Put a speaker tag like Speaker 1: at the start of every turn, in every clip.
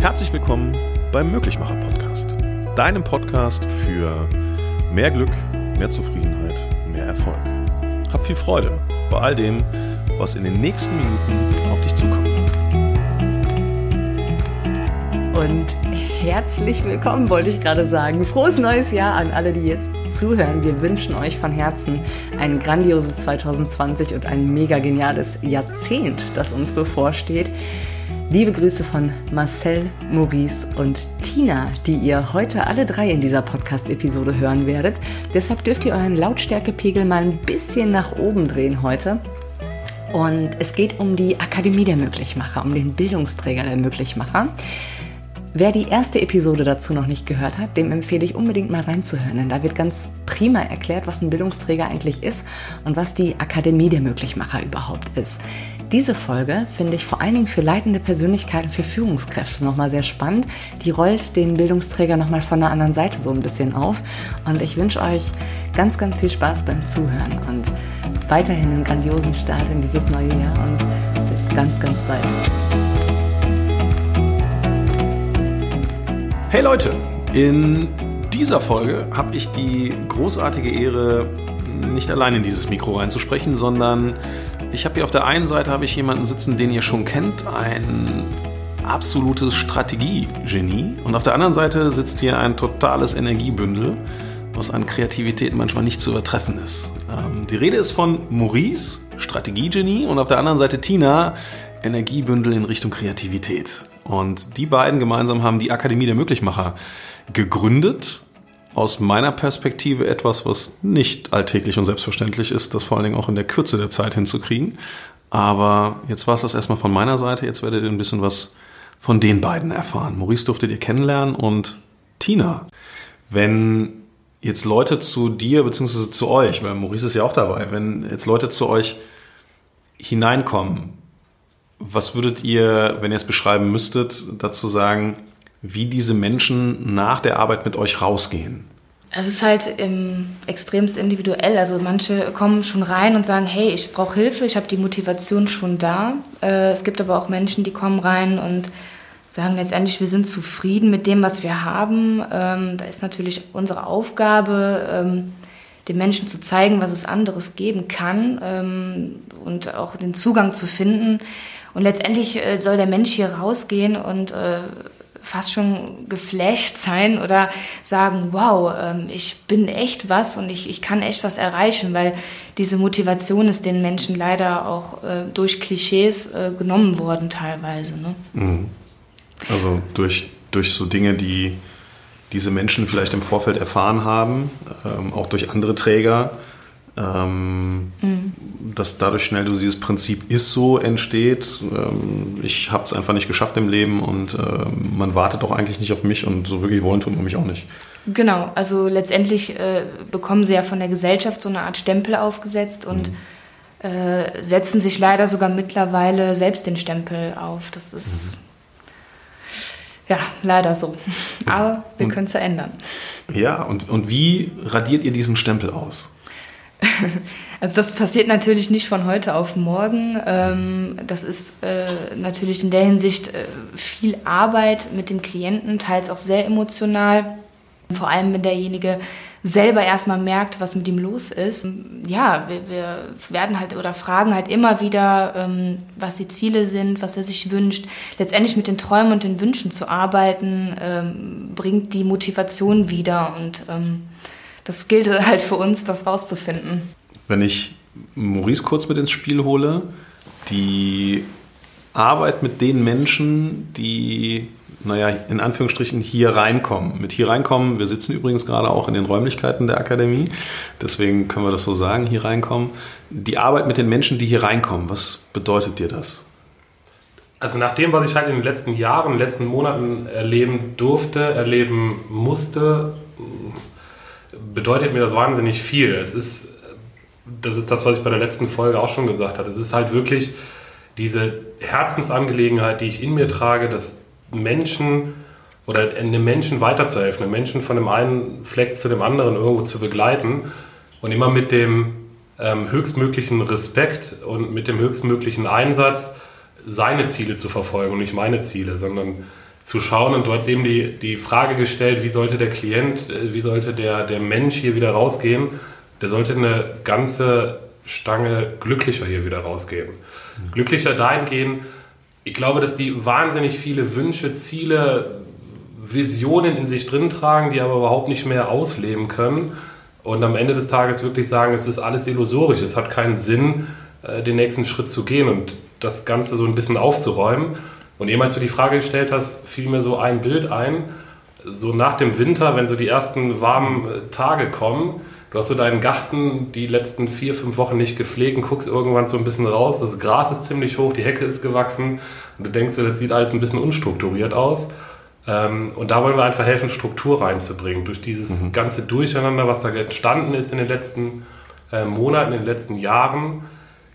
Speaker 1: Herzlich willkommen beim Möglichmacher Podcast, deinem Podcast für mehr Glück, mehr Zufriedenheit, mehr Erfolg. Hab viel Freude bei all dem, was in den nächsten Minuten auf dich zukommen
Speaker 2: wird. Und herzlich willkommen, wollte ich gerade sagen. Frohes neues Jahr an alle, die jetzt zuhören. Wir wünschen euch von Herzen ein grandioses 2020 und ein mega geniales Jahrzehnt, das uns bevorsteht. Liebe Grüße von Marcel, Maurice und Tina, die ihr heute alle drei in dieser Podcast-Episode hören werdet. Deshalb dürft ihr euren Lautstärkepegel mal ein bisschen nach oben drehen heute. Und es geht um die Akademie der Möglichmacher, um den Bildungsträger der Möglichmacher. Wer die erste Episode dazu noch nicht gehört hat, dem empfehle ich unbedingt mal reinzuhören, denn da wird ganz prima erklärt, was ein Bildungsträger eigentlich ist und was die Akademie der Möglichmacher überhaupt ist. Diese Folge finde ich vor allen Dingen für leitende Persönlichkeiten, für Führungskräfte nochmal sehr spannend. Die rollt den Bildungsträger nochmal von der anderen Seite so ein bisschen auf. Und ich wünsche euch ganz, ganz viel Spaß beim Zuhören und weiterhin einen grandiosen Start in dieses neue Jahr und bis ganz, ganz bald.
Speaker 1: Hey Leute, in dieser Folge habe ich die großartige Ehre, nicht allein in dieses Mikro reinzusprechen, sondern ich habe hier auf der einen Seite habe ich jemanden sitzen, den ihr schon kennt, ein absolutes Strategiegenie und auf der anderen Seite sitzt hier ein totales Energiebündel, was an Kreativität manchmal nicht zu übertreffen ist. Ähm, die Rede ist von Maurice, Strategiegenie und auf der anderen Seite Tina, Energiebündel in Richtung Kreativität. Und die beiden gemeinsam haben die Akademie der Möglichmacher gegründet aus meiner Perspektive etwas, was nicht alltäglich und selbstverständlich ist, das vor allen Dingen auch in der Kürze der Zeit hinzukriegen. Aber jetzt war es das erstmal von meiner Seite. Jetzt werdet ihr ein bisschen was von den beiden erfahren. Maurice durftet ihr kennenlernen und Tina. Wenn jetzt Leute zu dir bzw. zu euch, weil Maurice ist ja auch dabei, wenn jetzt Leute zu euch hineinkommen, was würdet ihr, wenn ihr es beschreiben müsstet, dazu sagen, wie diese Menschen nach der Arbeit mit euch rausgehen?
Speaker 3: Es ist halt ähm, extremst individuell. Also manche kommen schon rein und sagen, hey, ich brauche Hilfe, ich habe die Motivation schon da. Äh, es gibt aber auch Menschen, die kommen rein und sagen letztendlich, wir sind zufrieden mit dem, was wir haben. Ähm, da ist natürlich unsere Aufgabe, ähm, den Menschen zu zeigen, was es anderes geben kann ähm, und auch den Zugang zu finden. Und letztendlich äh, soll der Mensch hier rausgehen und äh, fast schon geflasht sein oder sagen, wow, ähm, ich bin echt was und ich, ich kann echt was erreichen, weil diese Motivation ist den Menschen leider auch äh, durch Klischees äh, genommen worden teilweise. Ne?
Speaker 1: Mhm. Also durch, durch so Dinge, die diese Menschen vielleicht im Vorfeld erfahren haben, ähm, auch durch andere Träger, ähm, mhm. dass dadurch schnell du dieses Prinzip ist so entsteht. Ähm, ich habe es einfach nicht geschafft im Leben und äh, man wartet auch eigentlich nicht auf mich und so wirklich wollen tun wir mich auch nicht.
Speaker 3: Genau, also letztendlich äh, bekommen sie ja von der Gesellschaft so eine Art Stempel aufgesetzt und mhm. äh, setzen sich leider sogar mittlerweile selbst den Stempel auf. Das ist mhm. ja leider so. Aber wir können es ja ändern.
Speaker 1: Ja, und, und wie radiert ihr diesen Stempel aus?
Speaker 3: Also das passiert natürlich nicht von heute auf morgen. Ähm, das ist äh, natürlich in der Hinsicht äh, viel Arbeit mit dem Klienten, teils auch sehr emotional. Vor allem, wenn derjenige selber erstmal merkt, was mit ihm los ist. Ja, wir, wir werden halt oder fragen halt immer wieder, ähm, was die Ziele sind, was er sich wünscht. Letztendlich mit den Träumen und den Wünschen zu arbeiten, ähm, bringt die Motivation wieder und das gilt halt für uns, das rauszufinden.
Speaker 1: Wenn ich Maurice kurz mit ins Spiel hole, die Arbeit mit den Menschen, die, naja, in Anführungsstrichen hier reinkommen. Mit hier reinkommen, wir sitzen übrigens gerade auch in den Räumlichkeiten der Akademie, deswegen können wir das so sagen, hier reinkommen. Die Arbeit mit den Menschen, die hier reinkommen, was bedeutet dir das?
Speaker 4: Also nach dem, was ich halt in den letzten Jahren, in den letzten Monaten erleben durfte, erleben musste, bedeutet mir das wahnsinnig viel. Es ist, das ist das, was ich bei der letzten Folge auch schon gesagt habe. Es ist halt wirklich diese Herzensangelegenheit, die ich in mir trage, dass Menschen oder einem Menschen weiterzuhelfen, einem Menschen von dem einen Fleck zu dem anderen irgendwo zu begleiten und immer mit dem ähm, höchstmöglichen Respekt und mit dem höchstmöglichen Einsatz seine Ziele zu verfolgen und nicht meine Ziele, sondern zu schauen. Und du hast eben die, die Frage gestellt, wie sollte der Klient, äh, wie sollte der, der Mensch hier wieder rausgehen? Der sollte eine ganze Stange glücklicher hier wieder rausgehen. Mhm. Glücklicher dahingehend, ich glaube, dass die wahnsinnig viele Wünsche, Ziele, Visionen in sich drin tragen, die aber überhaupt nicht mehr ausleben können. Und am Ende des Tages wirklich sagen, es ist alles illusorisch, es hat keinen Sinn, äh, den nächsten Schritt zu gehen und das Ganze so ein bisschen aufzuräumen. Und eben als du die Frage gestellt hast, fiel mir so ein Bild ein, so nach dem Winter, wenn so die ersten warmen äh, Tage kommen, du hast so deinen Garten die letzten vier, fünf Wochen nicht gepflegt und guckst irgendwann so ein bisschen raus, das Gras ist ziemlich hoch, die Hecke ist gewachsen und du denkst so, das sieht alles ein bisschen unstrukturiert aus. Ähm, und da wollen wir einfach helfen, Struktur reinzubringen. Durch dieses mhm. ganze Durcheinander, was da entstanden ist in den letzten äh, Monaten, in den letzten Jahren,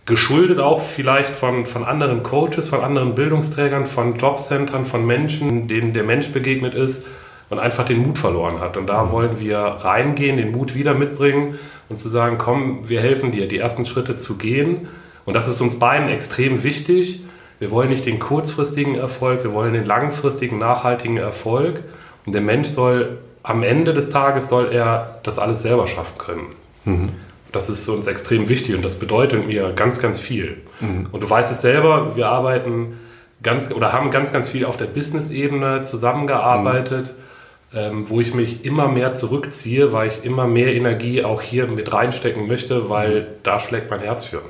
Speaker 4: geschuldet auch vielleicht von, von anderen Coaches, von anderen Bildungsträgern, von Jobcentern, von Menschen, denen der Mensch begegnet ist und einfach den Mut verloren hat. Und da mhm. wollen wir reingehen, den Mut wieder mitbringen und zu sagen, komm, wir helfen dir, die ersten Schritte zu gehen. Und das ist uns beiden extrem wichtig wir wollen nicht den kurzfristigen Erfolg, wir wollen den langfristigen, nachhaltigen Erfolg. Und der Mensch soll am Ende des Tages soll er das alles selber schaffen können. Mhm. Das ist uns extrem wichtig und das bedeutet mir ganz, ganz viel. Mhm. Und du weißt es selber, wir arbeiten ganz oder haben ganz, ganz viel auf der Business-Ebene zusammengearbeitet, mhm. ähm, wo ich mich immer mehr zurückziehe, weil ich immer mehr Energie auch hier mit reinstecken möchte, weil da schlägt mein Herz für.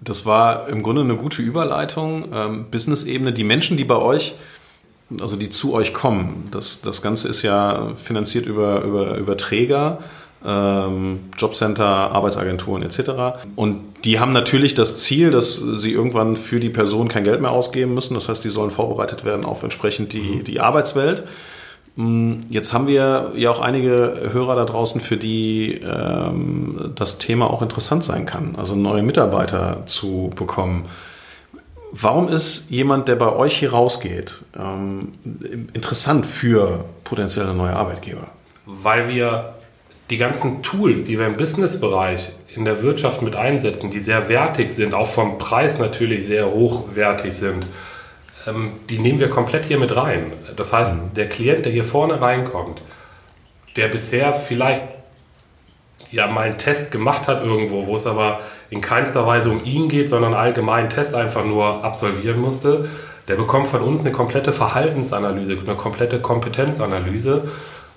Speaker 1: Das war im Grunde eine gute Überleitung. Ähm, Business-Ebene, die Menschen, die bei euch, also die zu euch kommen, das, das Ganze ist ja finanziert über, über, über Träger, Jobcenter, Arbeitsagenturen etc. Und die haben natürlich das Ziel, dass sie irgendwann für die Person kein Geld mehr ausgeben müssen. Das heißt, die sollen vorbereitet werden auf entsprechend die, die Arbeitswelt. Mm, jetzt haben wir ja auch einige Hörer da draußen, für die ähm, das Thema auch interessant sein kann, also neue Mitarbeiter zu bekommen. Warum ist jemand, der bei euch hier rausgeht, ähm, interessant für potenzielle neue Arbeitgeber?
Speaker 4: Weil wir die ganzen Tools, die wir im Businessbereich in der Wirtschaft mit einsetzen, die sehr wertig sind, auch vom Preis natürlich sehr hochwertig sind, ähm, die nehmen wir komplett hier mit rein. Das heißt, mhm. der Klient, der hier vorne reinkommt, der bisher vielleicht ja mal einen Test gemacht hat irgendwo, wo es aber in keinster Weise um ihn geht, sondern allgemein einen Test einfach nur absolvieren musste, der bekommt von uns eine komplette Verhaltensanalyse, eine komplette Kompetenzanalyse.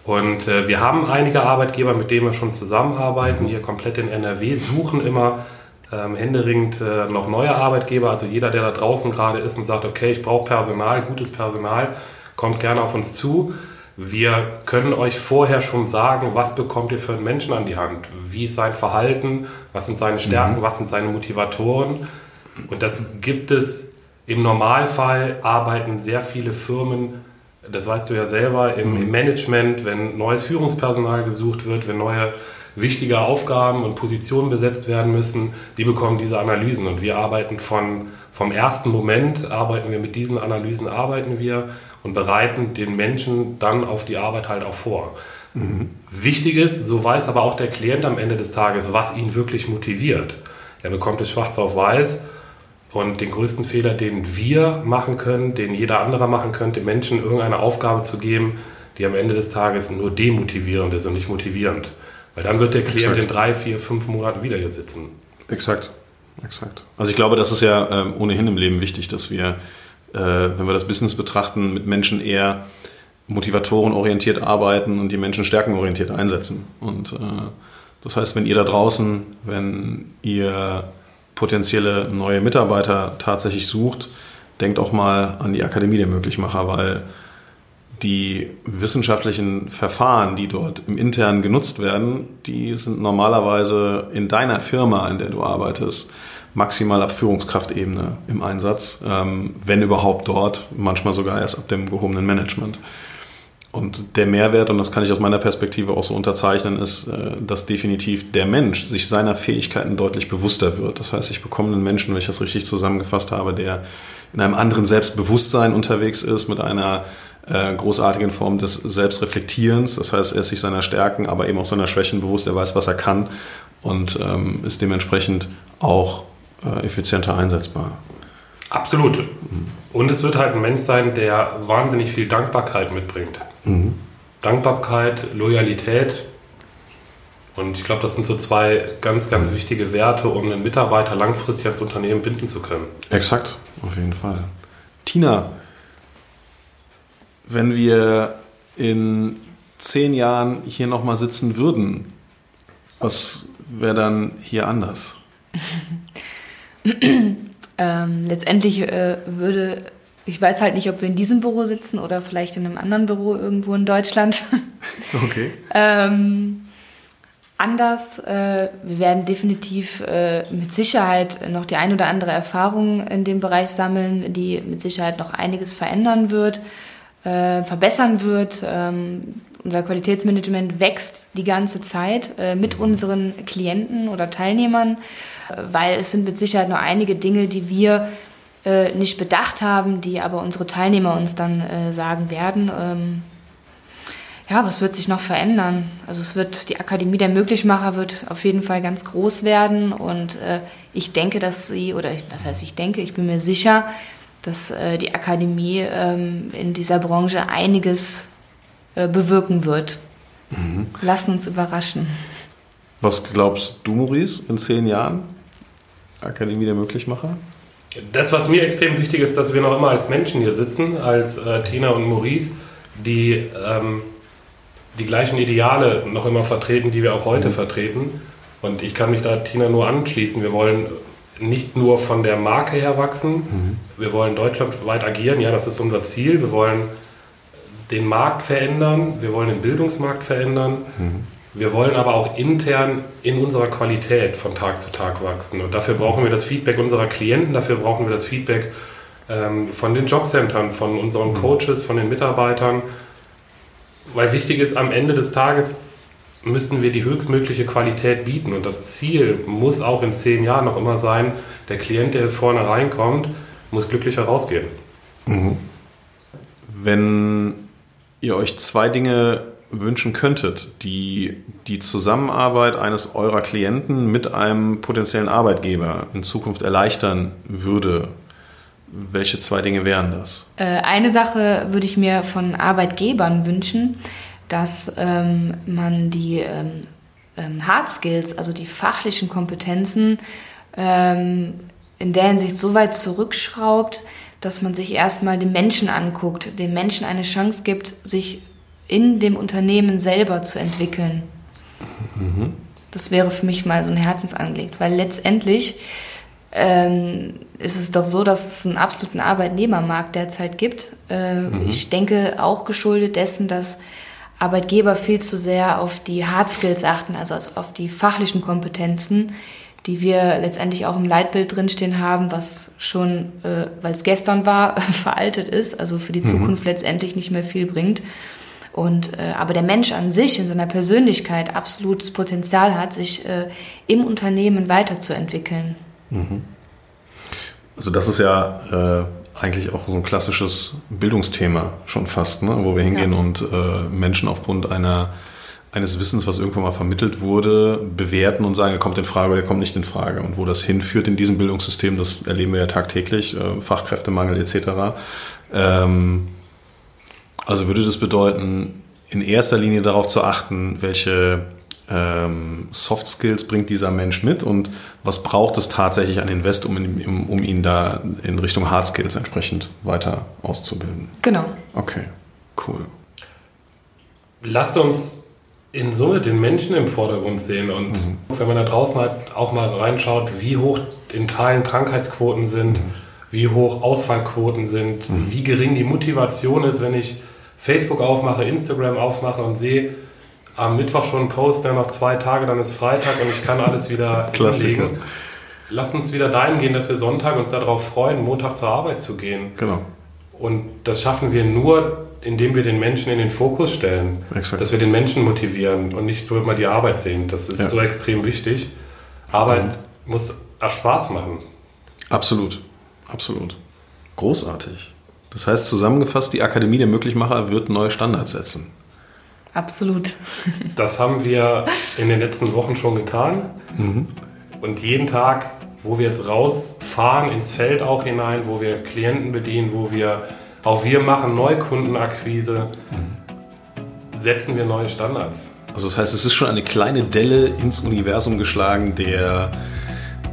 Speaker 4: Und äh, wir haben einige Arbeitgeber, mit denen wir schon zusammenarbeiten, hier komplett in NRW, suchen immer ähm, händeringend äh, noch neue Arbeitgeber. Also jeder, der da draußen gerade ist und sagt, okay, ich brauche Personal, gutes Personal, kommt gerne auf uns zu. Wir können euch vorher schon sagen, was bekommt ihr für einen Menschen an die Hand? Wie ist sein Verhalten? Was sind seine Stärken? Mhm. Was sind seine Motivatoren? Und das gibt es im Normalfall, arbeiten sehr viele Firmen, das weißt du ja selber, im, im Management, wenn neues Führungspersonal gesucht wird, wenn neue wichtige Aufgaben und Positionen besetzt werden müssen, die bekommen diese Analysen. Und wir arbeiten von, vom ersten Moment, arbeiten wir mit diesen Analysen, arbeiten wir und bereiten den Menschen dann auf die Arbeit halt auch vor. Mhm. Wichtig ist, so weiß aber auch der Klient am Ende des Tages, was ihn wirklich motiviert. Er bekommt es schwarz auf weiß und den größten Fehler, den wir machen können, den jeder andere machen könnte, Menschen irgendeine Aufgabe zu geben, die am Ende des Tages nur demotivierend ist und nicht motivierend. Weil dann wird der Klient in drei, vier, fünf Monaten wieder hier sitzen.
Speaker 1: Exakt. Exakt. Also ich glaube, das ist ja ähm, ohnehin im Leben wichtig, dass wir, äh, wenn wir das Business betrachten, mit Menschen eher motivatorenorientiert arbeiten und die Menschen stärkenorientiert einsetzen. Und äh, das heißt, wenn ihr da draußen, wenn ihr potenzielle neue Mitarbeiter tatsächlich sucht, denkt auch mal an die Akademie der Möglichmacher, weil die wissenschaftlichen Verfahren, die dort im Internen genutzt werden, die sind normalerweise in deiner Firma, in der du arbeitest, maximal ab Führungskraftebene im Einsatz, ähm, wenn überhaupt dort, manchmal sogar erst ab dem gehobenen Management. Und der Mehrwert, und das kann ich aus meiner Perspektive auch so unterzeichnen, ist, äh, dass definitiv der Mensch sich seiner Fähigkeiten deutlich bewusster wird. Das heißt, ich bekomme einen Menschen, wenn ich das richtig zusammengefasst habe, der in einem anderen Selbstbewusstsein unterwegs ist, mit einer äh, großartigen Form des Selbstreflektierens. Das heißt, er ist sich seiner Stärken, aber eben auch seiner Schwächen bewusst. Er weiß, was er kann und ähm, ist dementsprechend auch äh, effizienter einsetzbar.
Speaker 4: Absolut. Und es wird halt ein Mensch sein, der wahnsinnig viel Dankbarkeit mitbringt. Dankbarkeit, Loyalität. Und ich glaube, das sind so zwei ganz, ganz wichtige Werte, um einen Mitarbeiter langfristig ans Unternehmen binden zu können.
Speaker 1: Exakt, auf jeden Fall. Tina, wenn wir in zehn Jahren hier nochmal sitzen würden, was wäre dann hier anders?
Speaker 3: Ähm, letztendlich äh, würde, ich weiß halt nicht, ob wir in diesem Büro sitzen oder vielleicht in einem anderen Büro irgendwo in Deutschland.
Speaker 1: Okay.
Speaker 3: ähm, anders. Äh, wir werden definitiv äh, mit Sicherheit noch die ein oder andere Erfahrung in dem Bereich sammeln, die mit Sicherheit noch einiges verändern wird, äh, verbessern wird. Ähm, unser Qualitätsmanagement wächst die ganze Zeit äh, mit unseren Klienten oder Teilnehmern, äh, weil es sind mit Sicherheit noch einige Dinge, die wir äh, nicht bedacht haben, die aber unsere Teilnehmer uns dann äh, sagen werden. Ähm, ja, was wird sich noch verändern? Also es wird, die Akademie der Möglichmacher wird auf jeden Fall ganz groß werden und äh, ich denke, dass sie, oder was heißt ich denke, ich bin mir sicher, dass äh, die Akademie ähm, in dieser Branche einiges äh, bewirken wird.
Speaker 1: Mhm.
Speaker 3: Lassen uns überraschen.
Speaker 1: Was glaubst du, Maurice, in zehn Jahren? Akademie der Möglichmacher?
Speaker 4: Das, was mir extrem wichtig ist, dass wir noch immer als Menschen hier sitzen, als äh, Tina und Maurice, die ähm, die gleichen Ideale noch immer vertreten, die wir auch heute vertreten. Und ich kann mich da Tina nur anschließen. Wir wollen nicht nur von der Marke her wachsen, wir wollen deutschlandweit agieren, ja, das ist unser Ziel. Wir wollen den Markt verändern, wir wollen den Bildungsmarkt verändern. Wir wollen aber auch intern in unserer Qualität von Tag zu Tag wachsen. Und dafür brauchen wir das Feedback unserer Klienten, dafür brauchen wir das Feedback ähm, von den Jobcentern, von unseren Coaches, von den Mitarbeitern. Weil wichtig ist, am Ende des Tages müssten wir die höchstmögliche Qualität bieten. Und das Ziel muss auch in zehn Jahren noch immer sein, der Klient, der vorne reinkommt, muss glücklicher rausgehen.
Speaker 1: Wenn ihr euch zwei Dinge wünschen könntet, die die Zusammenarbeit eines eurer Klienten mit einem potenziellen Arbeitgeber in Zukunft erleichtern würde, welche zwei Dinge wären das?
Speaker 3: Äh, eine Sache würde ich mir von Arbeitgebern wünschen, dass ähm, man die ähm, ähm, Hard Skills, also die fachlichen Kompetenzen, ähm, in der Hinsicht so weit zurückschraubt, dass man sich erstmal den Menschen anguckt, dem Menschen eine Chance gibt, sich in dem Unternehmen selber zu entwickeln. Das wäre für mich mal so ein Herzensangelegt, weil letztendlich ähm, ist es doch so, dass es einen absoluten Arbeitnehmermarkt derzeit gibt. Äh, Ich denke auch geschuldet dessen, dass Arbeitgeber viel zu sehr auf die Hard Skills achten, also auf die fachlichen Kompetenzen, die wir letztendlich auch im Leitbild drinstehen haben, was schon, äh, weil es gestern war, veraltet ist, also für die Zukunft letztendlich nicht mehr viel bringt. Und äh, aber der Mensch an sich in seiner Persönlichkeit absolutes Potenzial hat, sich äh, im Unternehmen weiterzuentwickeln.
Speaker 1: Also das ist ja äh, eigentlich auch so ein klassisches Bildungsthema schon fast, ne? wo wir hingehen
Speaker 3: Ja.
Speaker 1: und äh, Menschen aufgrund einer eines Wissens, was irgendwann mal vermittelt wurde, bewerten und sagen, er kommt in Frage oder er kommt nicht in Frage. Und wo das hinführt in diesem Bildungssystem, das erleben wir ja tagtäglich, äh, Fachkräftemangel etc. Ähm, also würde das bedeuten, in erster Linie darauf zu achten, welche ähm, Soft Skills bringt dieser Mensch mit und was braucht es tatsächlich an Invest, um, ihn- um, um ihn da in Richtung Hard Skills entsprechend weiter auszubilden.
Speaker 3: Genau.
Speaker 1: Okay, cool.
Speaker 4: Lasst uns in Summe den Menschen im Vordergrund sehen und wenn man da draußen halt auch mal reinschaut, wie hoch in Teilen Krankheitsquoten sind, wie hoch Ausfallquoten sind, wie gering die Motivation ist, wenn ich Facebook aufmache, Instagram aufmache und sehe am Mittwoch schon einen Post, der noch zwei Tage, dann ist Freitag und ich kann alles wieder hinlegen. Lass uns wieder dahin gehen, dass wir Sonntag uns darauf freuen, Montag zur Arbeit zu gehen.
Speaker 1: Genau.
Speaker 4: Und das schaffen wir nur, indem wir den Menschen in den Fokus stellen.
Speaker 1: Exakt.
Speaker 4: Dass wir den Menschen motivieren und nicht nur immer die Arbeit sehen. Das ist
Speaker 1: Ja.
Speaker 4: so extrem wichtig. Arbeit muss auch Spaß machen.
Speaker 1: Absolut, absolut. Großartig. Das heißt zusammengefasst, die Akademie der Möglichmacher wird neue Standards setzen.
Speaker 3: Absolut.
Speaker 4: Das haben wir in den letzten Wochen schon getan. Und jeden Tag wo wir jetzt rausfahren ins Feld auch hinein, wo wir Klienten bedienen, wo wir auch wir machen Neukundenakquise, setzen wir neue Standards.
Speaker 1: Also das heißt, es ist schon eine kleine Delle ins Universum geschlagen der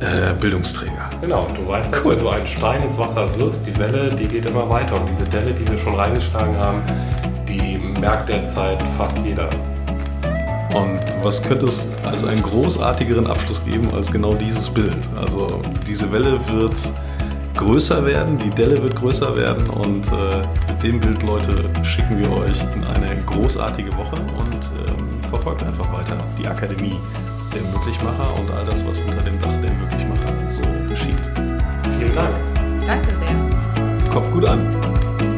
Speaker 1: äh, Bildungsträger.
Speaker 4: Genau, du weißt das, wenn du einen Stein ins Wasser wirfst, die Welle, die geht immer weiter. Und diese Delle, die wir schon reingeschlagen haben, die merkt derzeit fast jeder.
Speaker 1: Und was könnte es als einen großartigeren Abschluss geben als genau dieses Bild? Also diese Welle wird größer werden, die Delle wird größer werden und äh, mit dem Bild, Leute, schicken wir euch in eine großartige Woche und ähm, verfolgt einfach weiter die Akademie der Möglichmacher und all das, was unter dem Dach der Möglichmacher so geschieht.
Speaker 4: Vielen Dank.
Speaker 3: Danke sehr.
Speaker 1: Kommt gut an.